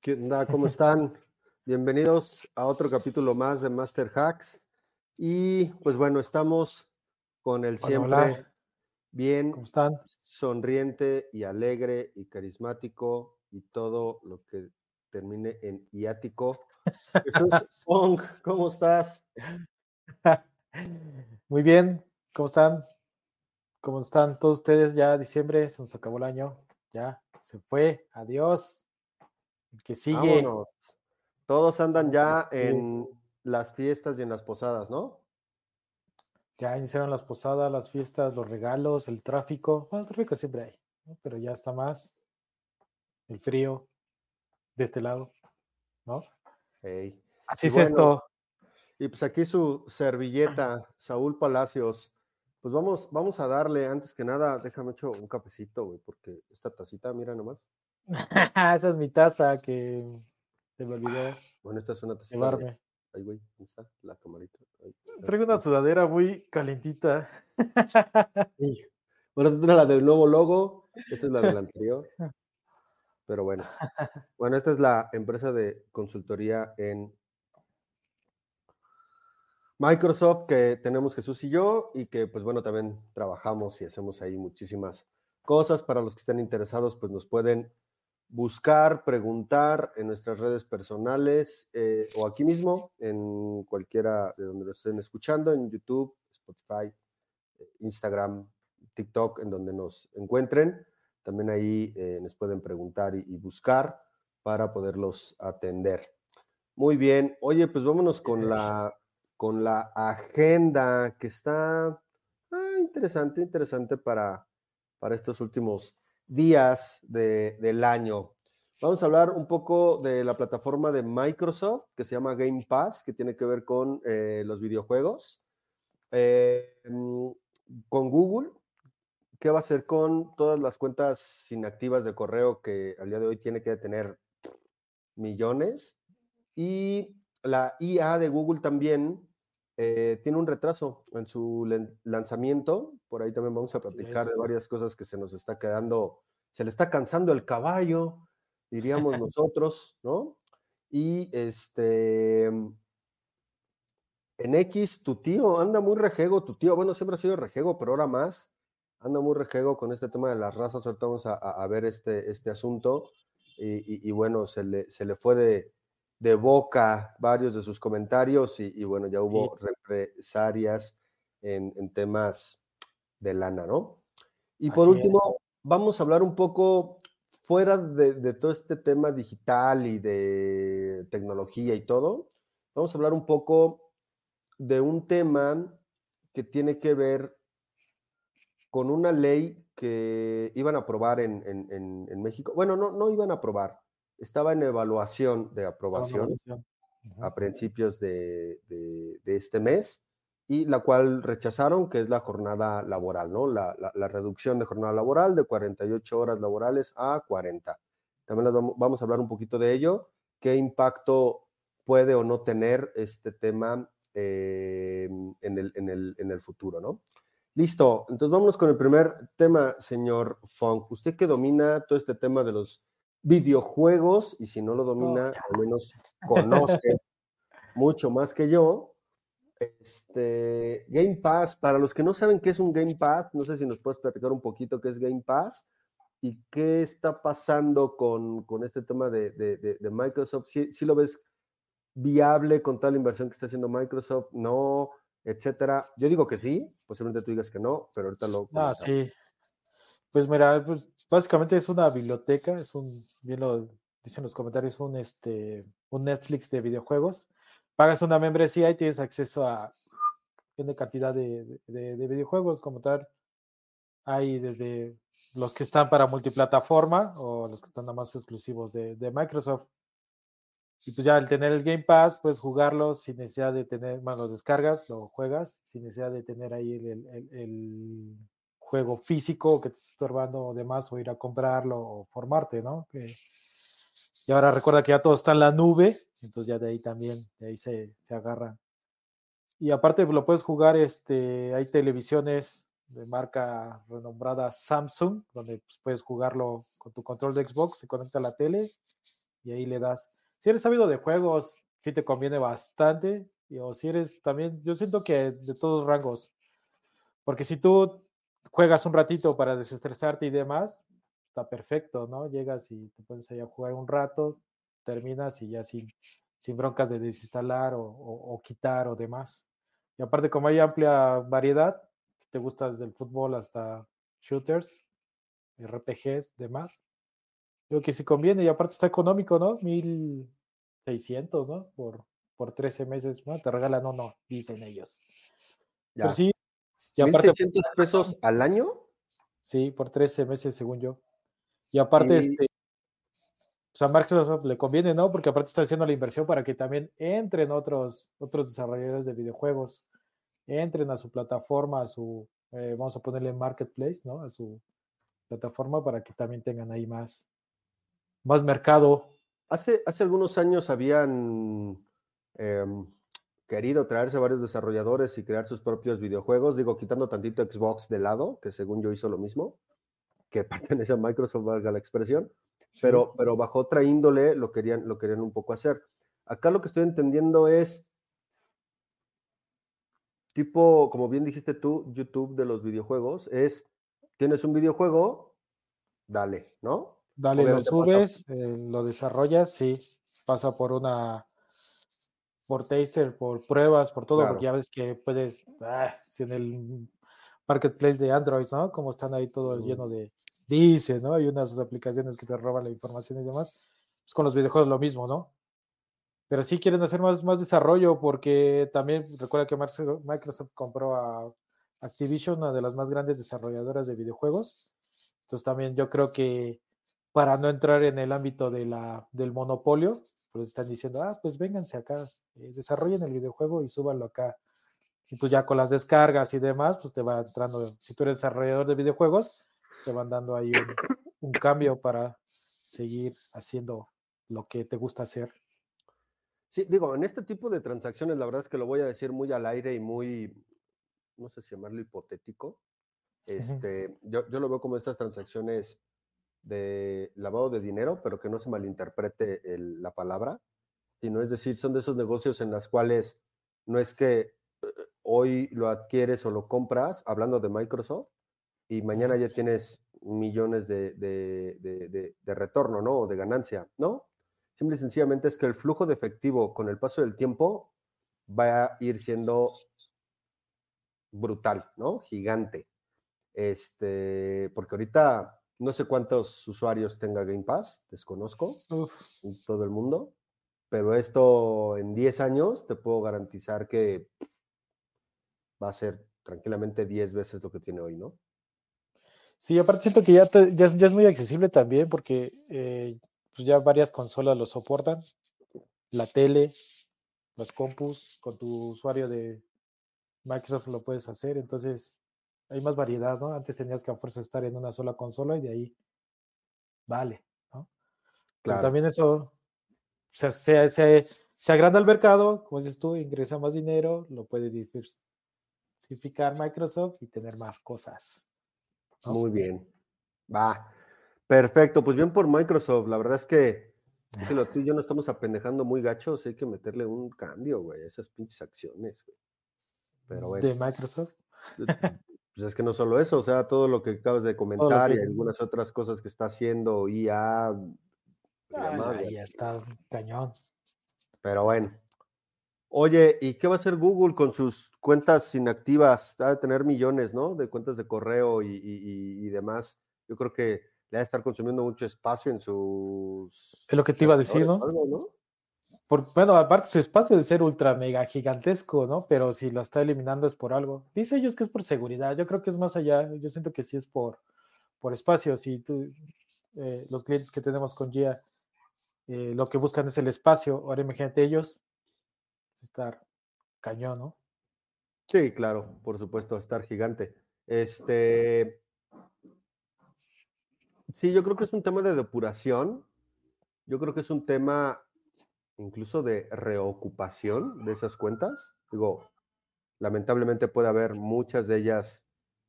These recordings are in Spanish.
¿Qué onda? ¿Cómo están? Bienvenidos a otro capítulo más de Master Hacks. Y pues bueno, estamos con el siempre bien sonriente y alegre y carismático y todo lo que termine en iático. Jesús ¿cómo estás? Muy bien, ¿cómo están? ¿Cómo están todos ustedes? Ya diciembre, se nos acabó el año, ya se fue, adiós que sigue. Todos andan ya en las fiestas y en las posadas, ¿no? Ya iniciaron las posadas, las fiestas, los regalos, el tráfico. Bueno, el tráfico siempre hay, pero ya está más. El frío de este lado, ¿no? Así es esto. Y pues aquí su servilleta, Saúl Palacios. Pues vamos, vamos a darle, antes que nada, déjame hecho un cafecito, güey, porque esta tacita, mira nomás. Esa es mi taza que se me olvidó. Bueno, esta es una taza. Llevarme. Ahí, güey, ¿dónde está la camarita? Traigo una sudadera muy calentita. Bueno, esta es la del nuevo logo, esta es la del anterior. Pero bueno. Bueno, esta es la empresa de consultoría en Microsoft que tenemos Jesús y yo y que pues bueno, también trabajamos y hacemos ahí muchísimas cosas. Para los que estén interesados, pues nos pueden buscar, preguntar en nuestras redes personales eh, o aquí mismo, en cualquiera de donde lo estén escuchando, en YouTube, Spotify, eh, Instagram, TikTok, en donde nos encuentren. También ahí eh, nos pueden preguntar y, buscar para poderlos atender. Muy bien. Oye, pues vámonos con la, con la agenda que está ah, interesante, interesante para, para estos últimos días del año. Vamos a hablar un poco de la plataforma de Microsoft que se llama Game Pass, que tiene que ver con eh, los videojuegos. Eh, mm, con Google, ¿qué va a hacer con todas las cuentas inactivas de correo que al día de hoy tiene que tener millones? Y la IA de Google también eh, tiene un retraso en su lanzamiento. Por ahí también vamos a platicar de varias cosas que se nos está quedando, se le está cansando el caballo, diríamos nosotros, ¿no? Y este, en X, tu tío anda muy rejego, tu tío, bueno, siempre ha sido rejego, pero ahora más, anda muy rejego con este tema de las razas. Ahorita vamos a, ver este, este asunto. Y, y, bueno, se le, se le fue de, de boca varios de sus comentarios y, bueno, ya hubo represalias en, temas de lana, ¿no? Y por último, vamos a hablar un poco fuera de, todo este tema digital y de tecnología y todo, vamos a hablar un poco de un tema que tiene que ver con una ley que iban a aprobar en, en México. Bueno, no, no iban a aprobar, estaba en evaluación de aprobación a principios de, este mes y la cual rechazaron, que es la jornada laboral, ¿no? La, reducción de jornada laboral de 48 horas laborales a 40. También vamos a hablar un poquito de ello, qué impacto puede o no tener este tema eh, en, el, en el futuro, ¿no? Listo, entonces vámonos con el primer tema, señor Funk. Usted que domina todo este tema de los videojuegos, y si no lo domina, al menos conoce mucho más que yo. Este, Game Pass, para los que no saben qué es un Game Pass, no sé si nos puedes platicar un poquito qué es Game Pass y qué está pasando con, este tema de, Microsoft. Si, lo ves viable con toda la inversión que está haciendo Microsoft, no, etcétera. Yo digo que sí, posiblemente tú digas que no, pero ahorita lo. Ah, sí. Pues mira, pues básicamente es una biblioteca, es un, bien lo dicen los comentarios, un, este, un Netflix de videojuegos. Pagas una membresía y tienes acceso a una cantidad de, videojuegos como tal. Hay desde los que están para multiplataforma o los que están nada más exclusivos de, Microsoft. Y pues ya al tener el Game Pass, puedes jugarlo sin necesidad de tener, bueno, lo descargas, lo juegas, sin necesidad de tener ahí el juego físico que te está estorbando o demás, o ir a comprarlo o formarte, ¿no? y ahora recuerda que ya todo está en la nube, entonces ya de ahí también, de ahí se, se agarra. Y aparte lo puedes jugar, este, hay televisiones de marca renombrada Samsung, donde pues, puedes jugarlo con tu control de Xbox, se conecta a la tele y ahí le das. Si eres sabido de juegos, sí te conviene bastante. Y, o si eres también, yo siento que de todos rangos, porque si tú juegas un ratito para desestresarte y demás, está perfecto, ¿no? Llegas y te puedes ir a jugar un rato, terminas y ya sin, sin broncas de desinstalar o, o, o quitar o demás. Y aparte, como hay amplia variedad, te gusta desde el fútbol hasta shooters, RPGs, demás. Creo que sí conviene y aparte está económico, ¿no? 1600, ¿no? Por, por 13 meses, ¿no? Te regalan uno, dicen ellos. Ya. Pero sí, y ¿1,600 aparte, pesos al año? sí, por 13 meses, según yo. Y aparte, Y- este, pues a Microsoft le conviene, ¿no? Porque aparte está haciendo la inversión para que también entren otros, otros desarrolladores de videojuegos, entren a su plataforma, a su, eh, vamos a ponerle marketplace, ¿no? A su plataforma para que también tengan ahí más, más mercado. Hace, hace algunos años habían em, querido traerse varios desarrolladores y crear sus propios videojuegos, digo, quitando tantito Xbox de lado, que según yo hizo lo mismo, que pertenece a Microsoft, valga la expresión, pero, pero bajo otra índole lo querían, lo querían un poco hacer. Acá lo que estoy entendiendo es tipo, como bien dijiste tú, YouTube de los videojuegos, es, tienes un videojuego, dale, ¿no? Dale, lo subes, eh, lo desarrollas, sí, pasa por una, por taster, por pruebas, por todo, Claro. porque ya ves que puedes, ah, si en el marketplace de Android, ¿no? Como están ahí todo lleno de, dice, ¿no? Hay unas aplicaciones que te roban la información y demás. Pues con los videojuegos lo mismo, ¿no? Pero sí quieren hacer más, más desarrollo porque también recuerda que Microsoft compró a Activision, una de las más grandes desarrolladoras de videojuegos. Entonces también yo creo que para no entrar en el ámbito de la, del monopolio, pues están diciendo, ah, pues vénganse acá, eh, desarrollen el videojuego y súbanlo acá. Y pues ya con las descargas y demás, pues te va entrando, si tú eres desarrollador de videojuegos, te van dando ahí un, un cambio para seguir haciendo lo que te gusta hacer. Sí, digo, en este tipo de transacciones, la verdad es que lo voy a decir muy al aire y muy, no sé si llamarlo hipotético. Este, yo, yo lo veo como estas transacciones de lavado de dinero, pero que no se malinterprete el- la palabra, sino es decir, son de esos negocios en las cuales no es que hoy lo adquieres o lo compras, hablando de Microsoft, y mañana ya tienes millones de, de- de- de- de retorno, ¿no? O de ganancia, ¿no? Simple y sencillamente es que el flujo de efectivo con el paso del tiempo va a ir siendo brutal, ¿no? Gigante. Este, porque ahorita no sé cuántos usuarios tenga Game Pass, desconozco Uf, en todo el mundo, pero esto en 10 años te puedo garantizar que va a ser tranquilamente 10 veces lo que tiene hoy, ¿no? Sí, aparte siento que ya, te- ya, es- ya es muy accesible también porque eh, pues ya varias consolas lo soportan. La tele, los compus, con tu usuario de Microsoft lo puedes hacer. Entonces hay más variedad, ¿no? Antes tenías que a fuerza estar en una sola consola y de ahí vale, ¿no? Pero Claro. también eso, o sea, se, se, se agranda el mercado, como dices tú, ingresa más dinero, lo puede diversificar Microsoft y tener más cosas. ¿no? Muy bien. Va. Perfecto. Pues bien por Microsoft. La verdad es que tú y yo nos estamos apendejando muy gachos. Hay que meterle un cambio, güey, a esas pinches acciones, güey. Pero bueno. de Microsoft. Pues es que no solo eso, o sea, todo lo que acabas de comentar y algunas otras cosas que está haciendo IA. Ay, llamada, ahí está cañón. Pero bueno. Oye, ¿y qué va a hacer Google con sus cuentas inactivas? Ha de tener millones, ¿no? De cuentas de correo y, y- y- demás. Yo creo que le va a estar consumiendo mucho espacio en sus. Es lo que te iba a decir, ¿no? algo, ¿no? Bueno, aparte su espacio de ser ultra mega gigantesco, ¿no? Pero si lo está eliminando es por algo. Dice ellos que es por seguridad. Yo creo que es más allá. Yo siento que sí es por, por espacio. Si tú, eh, los clientes que tenemos con GIA, eh, lo que buscan es el espacio. Ahora imagínate ellos estar cañón, ¿no? Sí, claro, por supuesto, estar gigante. Este. Sí, yo creo que es un tema de depuración. Yo creo que es un tema incluso de reocupación de esas cuentas. Digo, lamentablemente puede haber muchas de ellas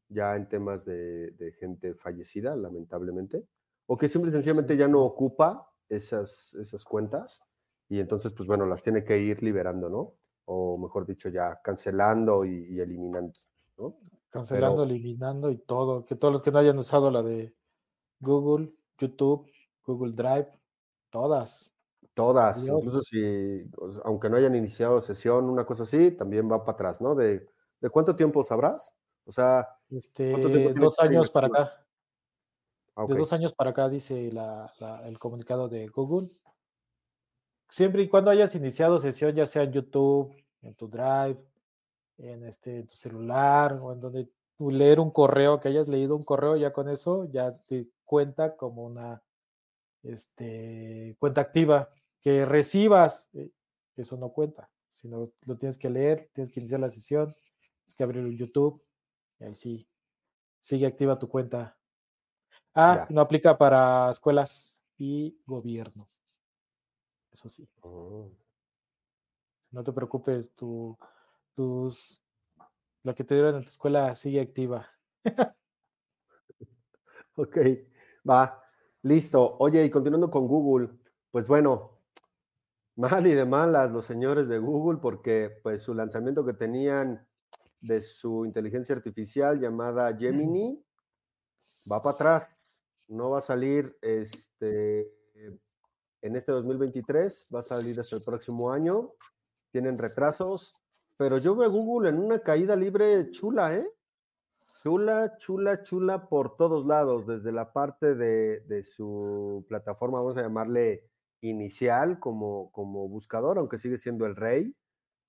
ya en temas de, gente fallecida, lamentablemente, o que simple y sencillamente ya no ocupa esas, esas cuentas y entonces, pues bueno, las tiene que ir liberando, ¿no? O mejor dicho, ya cancelando y, eliminando, ¿no? Cancelando, eliminando y todo, que todos los que no hayan usado la de Google, YouTube, Google Drive, todas. Todas, incluso si, aunque no hayan iniciado sesión, una cosa así, también va para atrás, ¿no? ¿De, de cuánto tiempo sabrás? O sea, este, dos años para acá. Ah, de dos años para acá, dice el comunicado de Google. Siempre y cuando hayas iniciado sesión, ya sea en YouTube, en tu Drive, en, este, en tu celular, o en donde tú leer un correo, que hayas leído un correo, ya con eso ya te cuenta como una este, cuenta activa que recibas, eh, eso no cuenta, sino lo tienes que leer, tienes que iniciar la sesión, tienes que abrir un YouTube, y ahí sí, sigue activa tu cuenta. Ah, no aplica para escuelas y gobierno. Eso sí. Oh. No te preocupes, tu, tus, lo que te dieron en tu escuela sigue activa. ok, va, listo. Oye, y continuando con Google, pues bueno, mal y de malas los señores de Google porque pues su lanzamiento que tenían de su inteligencia artificial llamada Gemini va para atrás. No va a salir este en este 2023, va a salir hasta el próximo año. Tienen retrasos, pero yo veo a Google en una caída libre chula, ¿eh? Chula, chula, chula por todos lados, desde la parte de, de su plataforma, vamos a llamarle inicial como, como buscador, aunque sigue siendo el rey,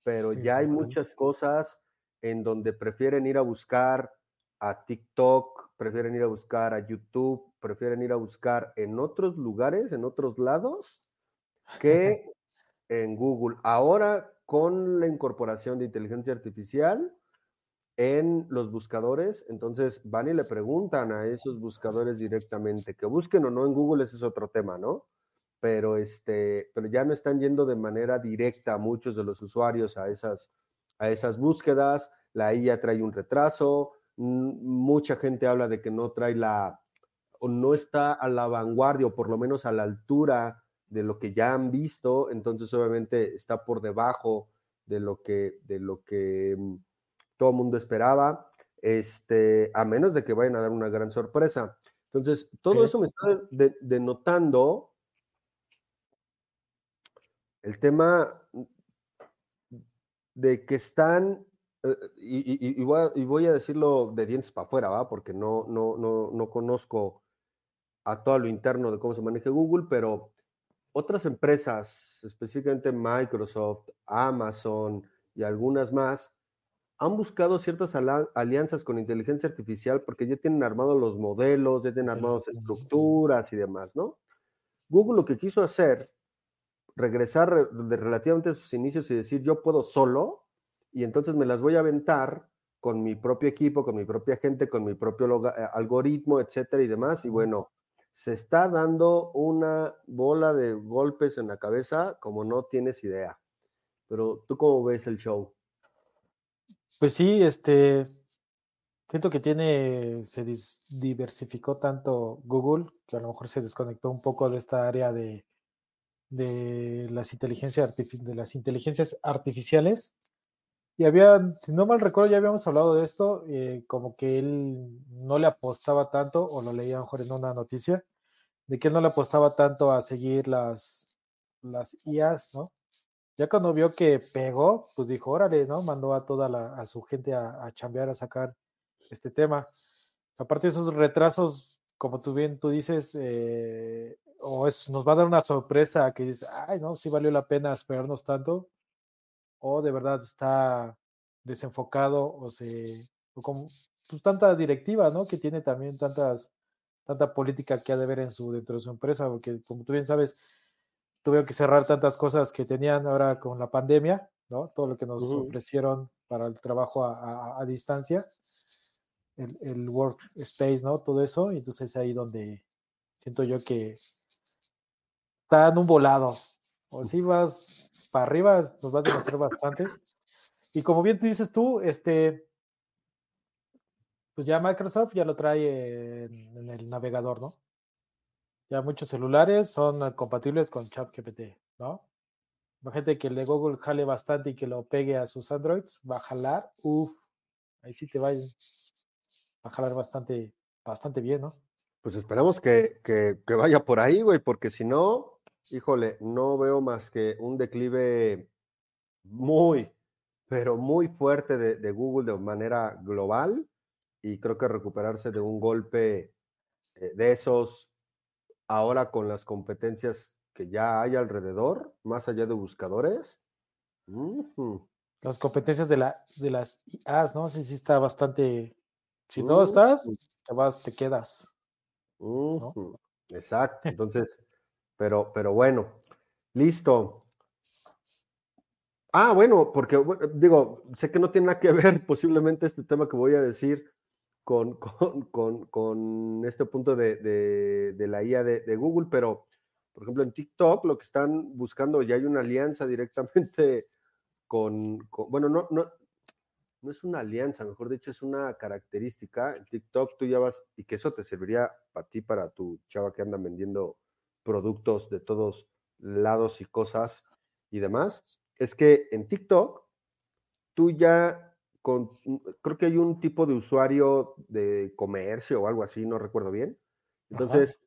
pero ya hay muchas cosas en donde prefieren ir a buscar a TikTok, prefieren ir a buscar a YouTube, prefieren ir a buscar en otros lugares, en otros lados, que en Google. Ahora, con la incorporación de inteligencia artificial en los buscadores, entonces van y le preguntan a esos buscadores directamente que busquen o no en Google, ese es otro tema, ¿no? Pero, este, pero ya no están yendo de manera directa muchos de los usuarios a esas, a esas búsquedas, la IA trae un retraso, mucha gente habla de que no trae la, o no está a la vanguardia, o por lo menos a la altura de lo que ya han visto, entonces obviamente está por debajo de lo que, de lo que mm, todo el mundo esperaba, este, a menos de que vayan a dar una gran sorpresa. Entonces, todo eso me está denotando el tema de que están, eh, y, voy a, decirlo de dientes para afuera, ¿va? porque no, no, no, no conozco a todo lo interno de cómo se maneja Google, pero otras empresas, específicamente Microsoft, Amazon y algunas más, han buscado ciertas alianzas con inteligencia artificial porque ya tienen armados los modelos, ya tienen armadas estructuras y demás, ¿no? Google lo que quiso hacer regresar de relativamente a sus inicios y decir, yo puedo solo, y entonces me las voy a aventar con mi propio equipo, con mi propia gente, con mi propio eh, algoritmo, etcétera y demás. Y bueno, se está dando una bola de golpes en la cabeza como no tienes idea. Pero tú cómo ves el show? Pues sí, este, siento que tiene, se diversificó tanto Google, que a lo mejor se desconectó un poco de esta área de, de las, inteligencias de las inteligencias artificiales. Y había, si no mal recuerdo, ya habíamos hablado de esto, eh, como que él no le apostaba tanto, o lo leía mejor en una noticia, de que él no le apostaba tanto a seguir las, las IAs, ¿no? Ya cuando vio que pegó, pues dijo, órale, ¿no? Mandó a toda la, a su gente a, a chambear, a sacar este tema. Aparte de esos retrasos, como tú bien tú dices, eh, o es, nos va a dar una sorpresa que dice, ay, no, sí valió la pena esperarnos tanto, o de verdad está desenfocado, o se, o como pues, tanta directiva, ¿no? Que tiene también tantas, tanta política que ha de ver en su, dentro de su empresa, porque como tú bien sabes, tuvieron que cerrar tantas cosas que tenían ahora con la pandemia, ¿no? Todo lo que nos ofrecieron para el trabajo a, a, distancia, el, el workspace, ¿no? Todo eso, y entonces ahí donde siento yo que está en un volado. O si vas para arriba, nos va a demostrar bastante. Y como bien tú dices tú, este, pues ya Microsoft ya lo trae en, el navegador, ¿no? Ya muchos celulares son compatibles con ChatGPT, ¿no? Imagínate que el de Google jale bastante y que lo pegue a sus Androids, va a jalar, uff, ahí sí te va a jalar bastante, bastante bien, ¿no? Pues esperamos que, que, que vaya por ahí, güey, porque si no, híjole, no veo más que un declive muy, pero muy fuerte de, Google de manera global y creo que recuperarse de un golpe eh, de esos ahora con las competencias que ya hay alrededor, más allá de buscadores. Las competencias de, la, de las IAs, ¿no? Sí, sí está bastante. Si no estás, te vas, te quedas. Exacto. Entonces, pero, pero bueno, listo. Ah, bueno, porque digo, sé que no tiene nada que ver posiblemente este tema que voy a decir con, con, este punto de, la IA de, Google, pero por ejemplo en TikTok lo que están buscando, ya hay una alianza directamente con, bueno, no, no, no es una alianza, mejor dicho, es una característica. En TikTok tú ya vas, y que eso te serviría para ti, para tu chava que anda vendiendo productos de todos lados y cosas y demás es que en TikTok tú ya con, creo que hay un tipo de usuario de comercio o algo así, no recuerdo bien. Entonces,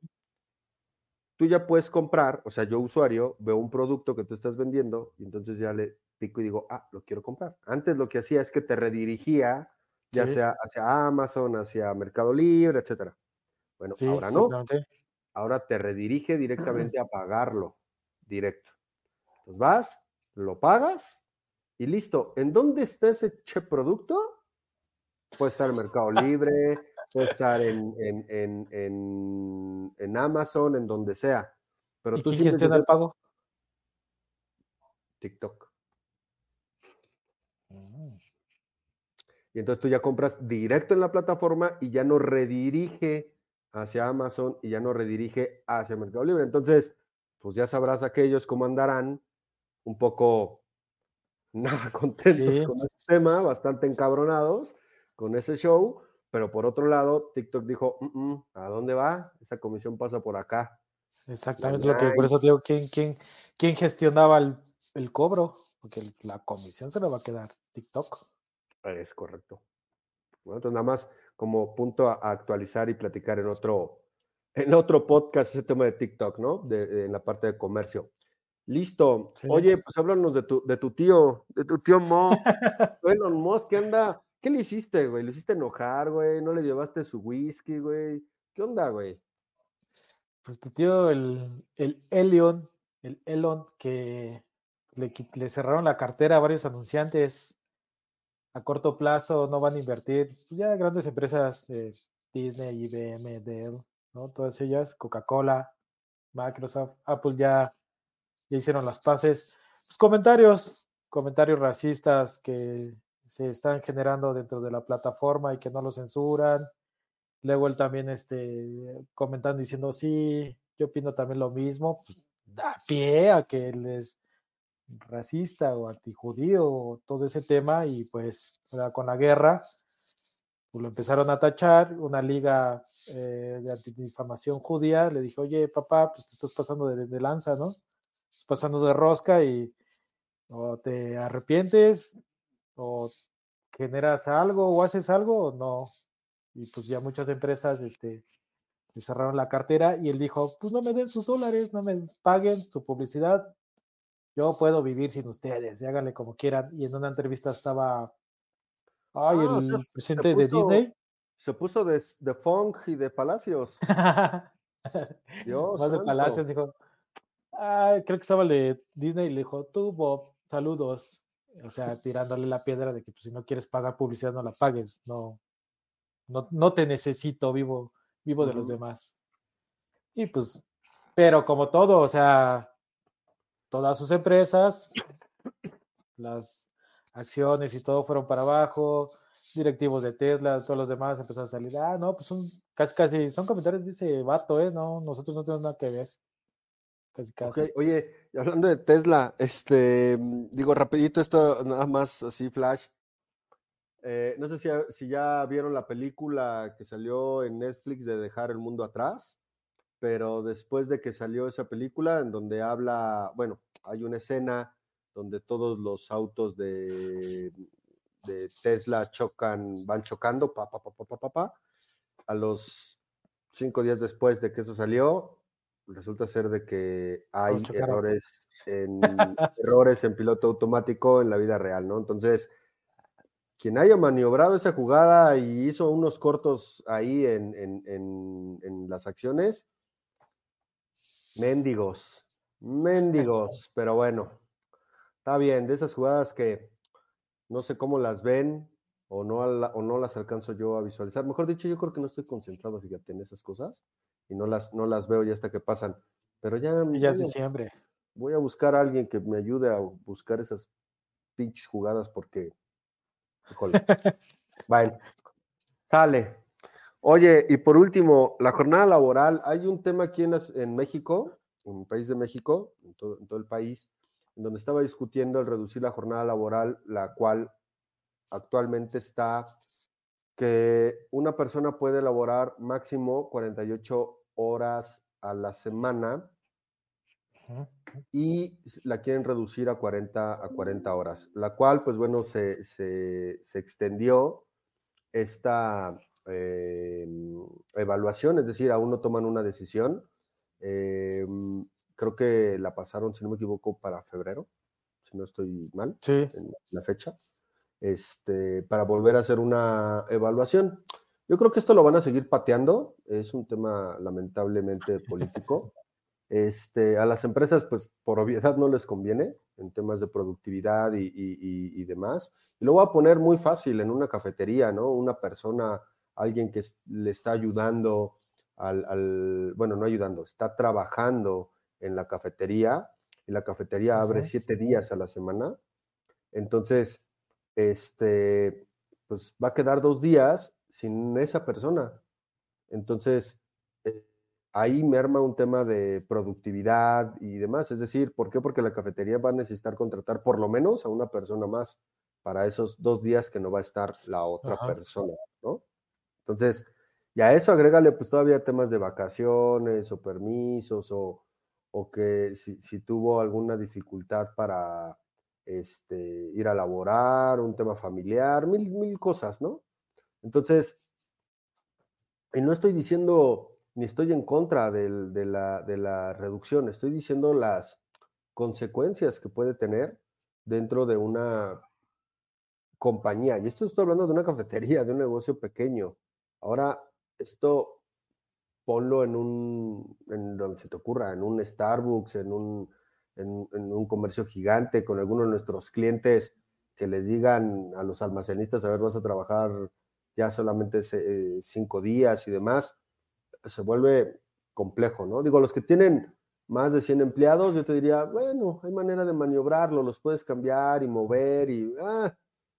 tú ya puedes comprar, o sea, yo usuario veo un producto que tú estás vendiendo y entonces ya le pico y digo, ah, lo quiero comprar. Antes lo que hacía es que te redirigía, ya sea hacia Amazon, hacia Mercado Libre, etcétera. Bueno, ahora no. Ahora te redirige directamente a pagarlo directo. Entonces vas, lo pagas y listo. ¿En dónde está ese che producto? Puede estar en Mercado Libre, puede estar en, en, Amazon, en donde sea. Pero ¿Y tú quién gestiona el pago? TikTok. Mm. Y entonces tú ya compras directo en la plataforma y ya no redirige hacia Amazon y ya no redirige hacia Mercado Libre. Entonces, pues ya sabrás aquellos cómo andarán un poco nada contentos con ese tema, bastante encabronados con ese show, pero por otro lado, TikTok dijo, mm, mm, ¿a dónde va? Esa comisión pasa por acá. Exactamente, lo que por eso digo, ¿quién, quién, quién gestionaba el, cobro? Porque la comisión se la va a quedar TikTok. Es correcto. Bueno, entonces nada más como punto a, actualizar y platicar en otro, en otro podcast ese tema de TikTok, ¿no? De, en la parte de comercio. Listo. Oye, pues háblanos de tu, de tu tío, de tu tío Mo. Elon Musk, ¿qué anda? ¿Qué le hiciste, güey? ¿Le hiciste enojar, güey? ¿No le llevaste su whisky, güey? ¿Qué onda, güey? Pues tu tío, el, el Elion, el Elon, que le, le cerraron la cartera a varios anunciantes a corto plazo, no van a invertir. Pues ya grandes empresas, eh, Disney, IBM, Dell, ¿no? Todas ellas, Coca-Cola, Microsoft, Apple ya ya hicieron las paces. Pues comentarios, comentarios racistas que se están generando dentro de la plataforma y que no lo censuran. Luego él también este, comentando diciendo, sí, yo opino también lo mismo, pues, da pie a que él es racista o antijudío todo ese tema y pues con la guerra pues lo empezaron a tachar, una liga eh, de antidifamación judía le dijo, oye papá, pues te estás pasando de, lanza, ¿no? pasando de rosca y o te arrepientes o generas algo o haces algo o no. Y pues ya muchas empresas este, le cerraron la cartera y él dijo, pues no me den sus dólares, no me paguen su publicidad, yo puedo vivir sin ustedes, háganle como quieran. Y en una entrevista estaba, ay, ah, el presidente de Disney. Se puso de, de Fong y de Palacios. Dios Más de Palacios, dijo, creo que estaba el de Disney y le dijo, tú Bob, saludos. O sea, tirándole la piedra de que pues, si no quieres pagar publicidad, no la pagues. No, no, no te necesito, vivo, vivo de los demás. Y pues, pero como todo, o sea, todas sus empresas, las acciones y todo fueron para abajo, directivos de Tesla, todos los demás empezaron a salir, ah, no, pues son casi, casi, son comentarios ese vato, ¿eh? No, nosotros no tenemos nada que ver casi casi. Oye, hablando de Tesla, este, digo rapidito esto, nada más así flash. Eh, no sé si, si, ya vieron la película que salió en Netflix de Dejar el Mundo Atrás, pero después de que salió esa película en donde habla, bueno, hay una escena donde todos los autos de, de Tesla chocan, van chocando, pa, pa, pa, pa, pa, pa, A los cinco días después de que eso salió, resulta ser de que hay errores en, errores en piloto automático en la vida real, ¿no? Entonces, quien haya maniobrado esa jugada y hizo unos cortos ahí en, en, en las acciones, mendigos, mendigos, pero bueno, está bien, de esas jugadas que no sé cómo las ven o no, o no las alcanzo yo a visualizar. Mejor dicho, yo creo que no estoy concentrado, fíjate, en esas cosas y no las, no las veo ya hasta que pasan. Pero ya, ya es diciembre. Voy a buscar a alguien que me ayude a buscar esas pinches jugadas porque. Bueno, sale. Oye, y por último, la jornada laboral. Hay un tema aquí en, México, en el país de México, en todo, en todo el país, en donde estaba discutiendo el reducir la jornada laboral, la cual actualmente está que una persona puede elaborar máximo 48 horas a la semana y la quieren reducir a 40, a 40 horas, la cual, pues bueno, se, se, extendió esta em, evaluación, es decir, aún no toman una decisión. Em, creo que la pasaron, si no me equivoco, para febrero, si no estoy mal, sí. en la fecha este, para volver a hacer una evaluación. Yo creo que esto lo van a seguir pateando, es un tema lamentablemente político. Este, a las empresas, pues por obviedad no les conviene en temas de productividad y, demás. Y lo voy a poner muy fácil en una cafetería, ¿no? Una persona, alguien que le está ayudando al, al, bueno, no ayudando, está trabajando en la cafetería y la cafetería abre siete días a la semana. Entonces, este, pues va a quedar dos días sin esa persona. Entonces, eh, ahí merma un tema de productividad y demás. Es decir, ¿por qué? Porque la cafetería va a necesitar contratar por lo menos a una persona más para esos dos días que no va a estar la otra persona, ¿no? Entonces, y a eso agrégale pues todavía temas de vacaciones o permisos o, o que si, si tuvo alguna dificultad para este, ir a laborar, un tema familiar, mil, mil cosas, ¿no? Entonces, y no estoy diciendo ni estoy en contra de, la, de la reducción, estoy diciendo las consecuencias que puede tener dentro de una compañía. Y esto estoy hablando de una cafetería, de un negocio pequeño. Ahora, esto ponlo en un, en donde se te ocurra, en un Starbucks, en un en, un comercio gigante con algunos de nuestros clientes que les digan a los almacenistas, a ver, vas a trabajar ya solamente eh, cinco días y demás, se vuelve complejo, ¿no? Digo, los que tienen más de 100 empleados, yo te diría, bueno, hay manera de maniobrarlo, los puedes cambiar y mover y, ah,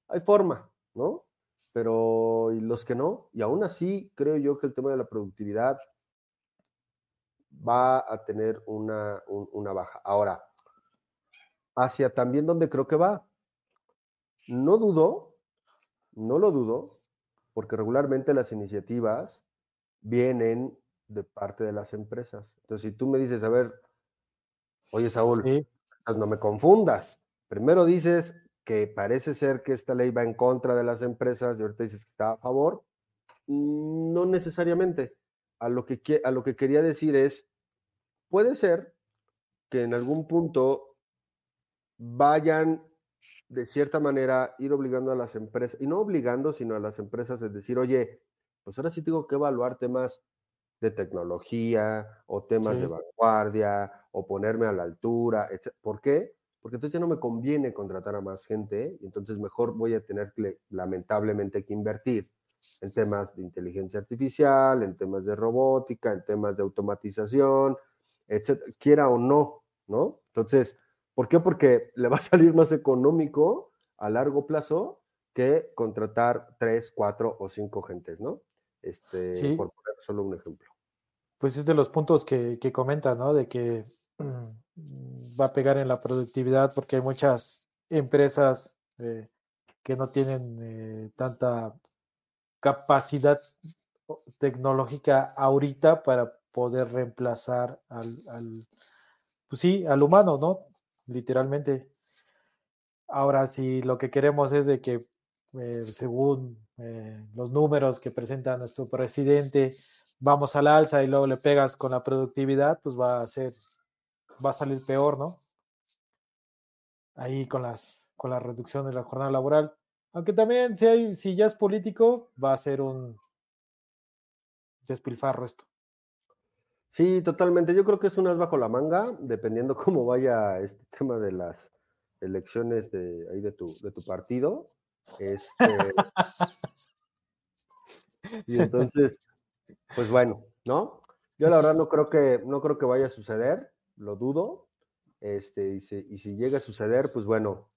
hay forma, ¿no? Pero y los que no, y aún así creo yo que el tema de la productividad va a tener una, una baja. Ahora, hacia también donde creo que va. No dudo, no lo dudo, porque regularmente las iniciativas vienen de parte de las empresas. Entonces, si tú me dices, a ver, oye Saúl, pues no me confundas. Primero dices que parece ser que esta ley va en contra de las empresas y ahorita dices que está a favor. No necesariamente. A lo que, a lo que quería decir es, puede ser que en algún punto vayan de cierta manera ir obligando a las empresas, y no obligando, sino a las empresas es decir, oye, pues ahora sí tengo que evaluar temas de tecnología o temas de vanguardia o ponerme a la altura, etc. ¿Por qué? Porque entonces ya no me conviene contratar a más gente y entonces mejor voy a tener que, lamentablemente que invertir en temas de inteligencia artificial, en temas de robótica, en temas de automatización, etcétera, quiera o no, ¿no? Entonces, ¿Por qué? Porque le va a salir más económico a largo plazo que contratar tres, cuatro o cinco gentes, ¿no? Este, por poner solo un ejemplo. Pues es de los puntos que, que comenta, ¿no? De que va a pegar en la productividad porque hay muchas empresas eh, que no tienen eh, tanta capacidad tecnológica ahorita para poder reemplazar al, al, pues sí, al humano, ¿no? Literalmente. Ahora, si lo que queremos es de que, eh, según los números que presenta nuestro presidente, vamos al alza y luego le pegas con la productividad, pues va a ser, va a salir peor, ¿no? Ahí con las, con la reducción de la jornada laboral. Aunque también si, hay, si ya es político, va a ser un despilfarro esto. Sí, totalmente. Yo creo que es unas bajo la manga, dependiendo cómo vaya este tema de las elecciones de ahí de tu, de tu partido. Este, y entonces, pues bueno, ¿no? Yo la verdad no creo que, no creo que vaya a suceder, lo dudo. Este, y si, y si llega a suceder, pues bueno,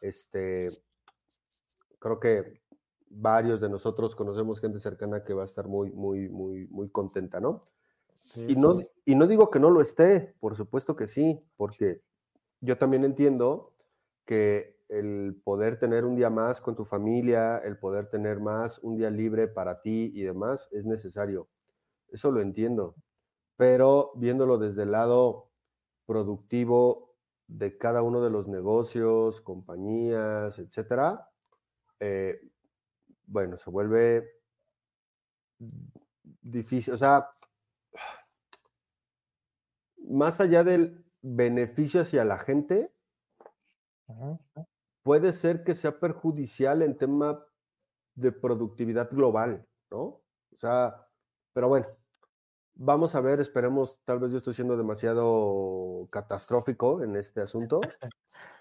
este, creo que varios de nosotros conocemos gente cercana que va a estar muy, muy, muy, muy contenta, ¿no? y, no y no digo que no lo esté, por supuesto que sí, porque yo también entiendo que el poder tener un día más con tu familia, el poder tener más un día libre para ti y demás es necesario. Eso lo entiendo. Pero viéndolo desde el lado productivo de cada uno de los negocios, compañías, etcétera, eh, bueno, se vuelve difícil. O sea, más allá del beneficio hacia la gente, puede ser que sea perjudicial en tema de productividad global, ¿no? O sea, pero bueno, vamos a ver, esperemos, tal vez yo estoy siendo demasiado catastrófico en este asunto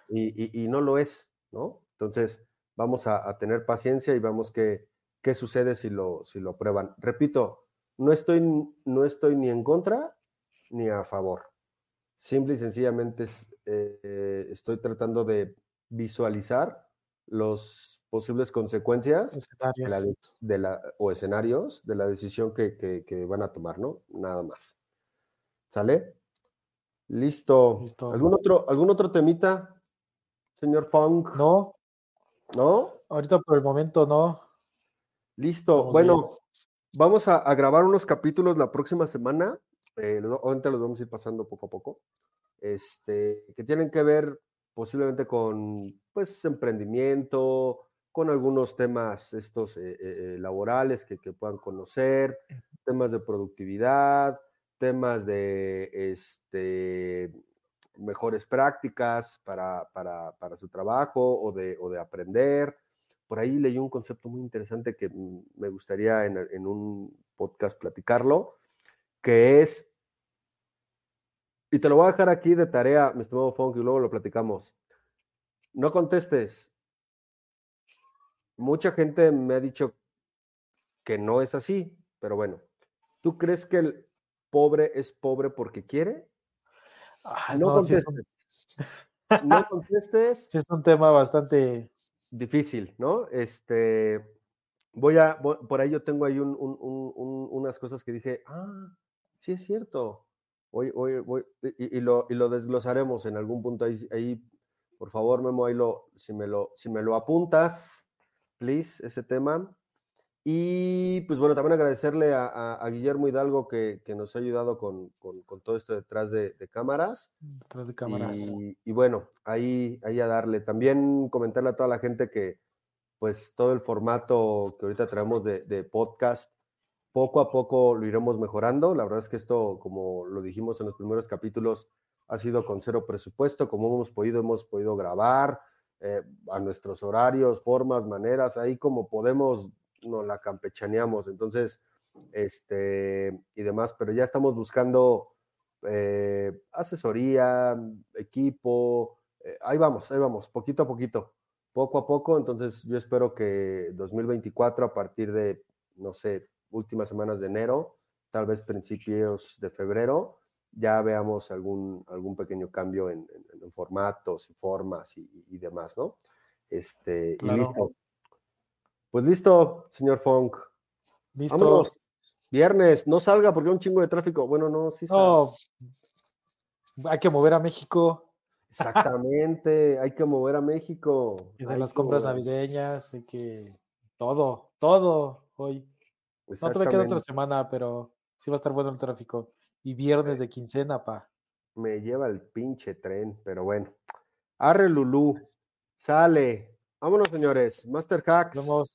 y, no lo es, ¿no? Entonces, vamos a, tener paciencia y vamos qué, qué sucede si lo, si lo aprueban. Repito, no estoy, no estoy ni en contra ni a favor. Simple y sencillamente eh, estoy tratando de visualizar los posibles consecuencias de la, o escenarios de la decisión que, van a tomar, ¿no? Nada más. ¿Sale? Listo. ¿Algún, otro, ¿Algún otro temita, señor Funk? No. ¿No? Ahorita por el momento no. Listo. bueno, vamos a, a, grabar unos capítulos la próxima semana eh, obviamente los vamos a ir pasando poco a poco, este, que tienen que ver posiblemente con pues emprendimiento, con algunos temas estos eh, eh, laborales que, que, puedan conocer, temas de productividad, temas de este, mejores prácticas para, para, para su trabajo o de, o de, aprender. Por ahí leí un concepto muy interesante que mm, me gustaría en, en un podcast platicarlo, que es, y te lo voy a dejar aquí de tarea, mi estimado Funk, y luego lo platicamos. No contestes. Mucha gente me ha dicho que no es así, pero bueno, ¿tú crees que el pobre es pobre porque quiere? Ah, no, contestes. no contestes. Sí, es un tema bastante difícil, ¿no? Este, voy a, por ahí yo tengo ahí unas cosas que dije, ah, sí es cierto. Voy, voy, y, lo, y lo desglosaremos en algún punto ahí, ahí, por favor, Memo, ahí lo, si me lo, si me lo apuntas, please, ese tema. Y pues bueno, también agradecerle a, Guillermo Hidalgo que, que, nos ha ayudado con, con, con todo esto detrás de, de, cámaras. Detrás de cámaras. Y, y, bueno, ahí, ahí a darle. También comentarle a toda la gente que pues todo el formato que ahorita traemos de, de podcast poco a poco lo iremos mejorando. La verdad es que esto, como lo dijimos en los primeros capítulos, ha sido con cero presupuesto. Como hemos podido, hemos podido grabar eh, a nuestros horarios, formas, maneras. Ahí como podemos, nos la campechaneamos. Entonces, este y demás, pero ya estamos buscando eh, asesoría, equipo. Eh, ahí vamos, ahí vamos, poquito a poquito, poco a poco. Entonces, yo espero que 2024, a partir de, no sé, últimas semanas de enero, tal vez principios de febrero, ya veamos algún, algún pequeño cambio en, formatos y formas y, demás, ¿no? Este, y listo. Pues listo, señor Funk. Listo. Viernes, no salga porque hay un chingo de tráfico. Bueno, no, sí. No. Hay que mover a México. Exactamente, hay que mover a México. Que las compras navideñas, hay que. Todo, todo hoy. No te queda otra semana, pero sí va a estar bueno el tráfico. Y viernes de quincena, pa. Me lleva el pinche tren, pero bueno. Arre Lulú, sale. Vámonos, señores. Master Hacks. Vamos.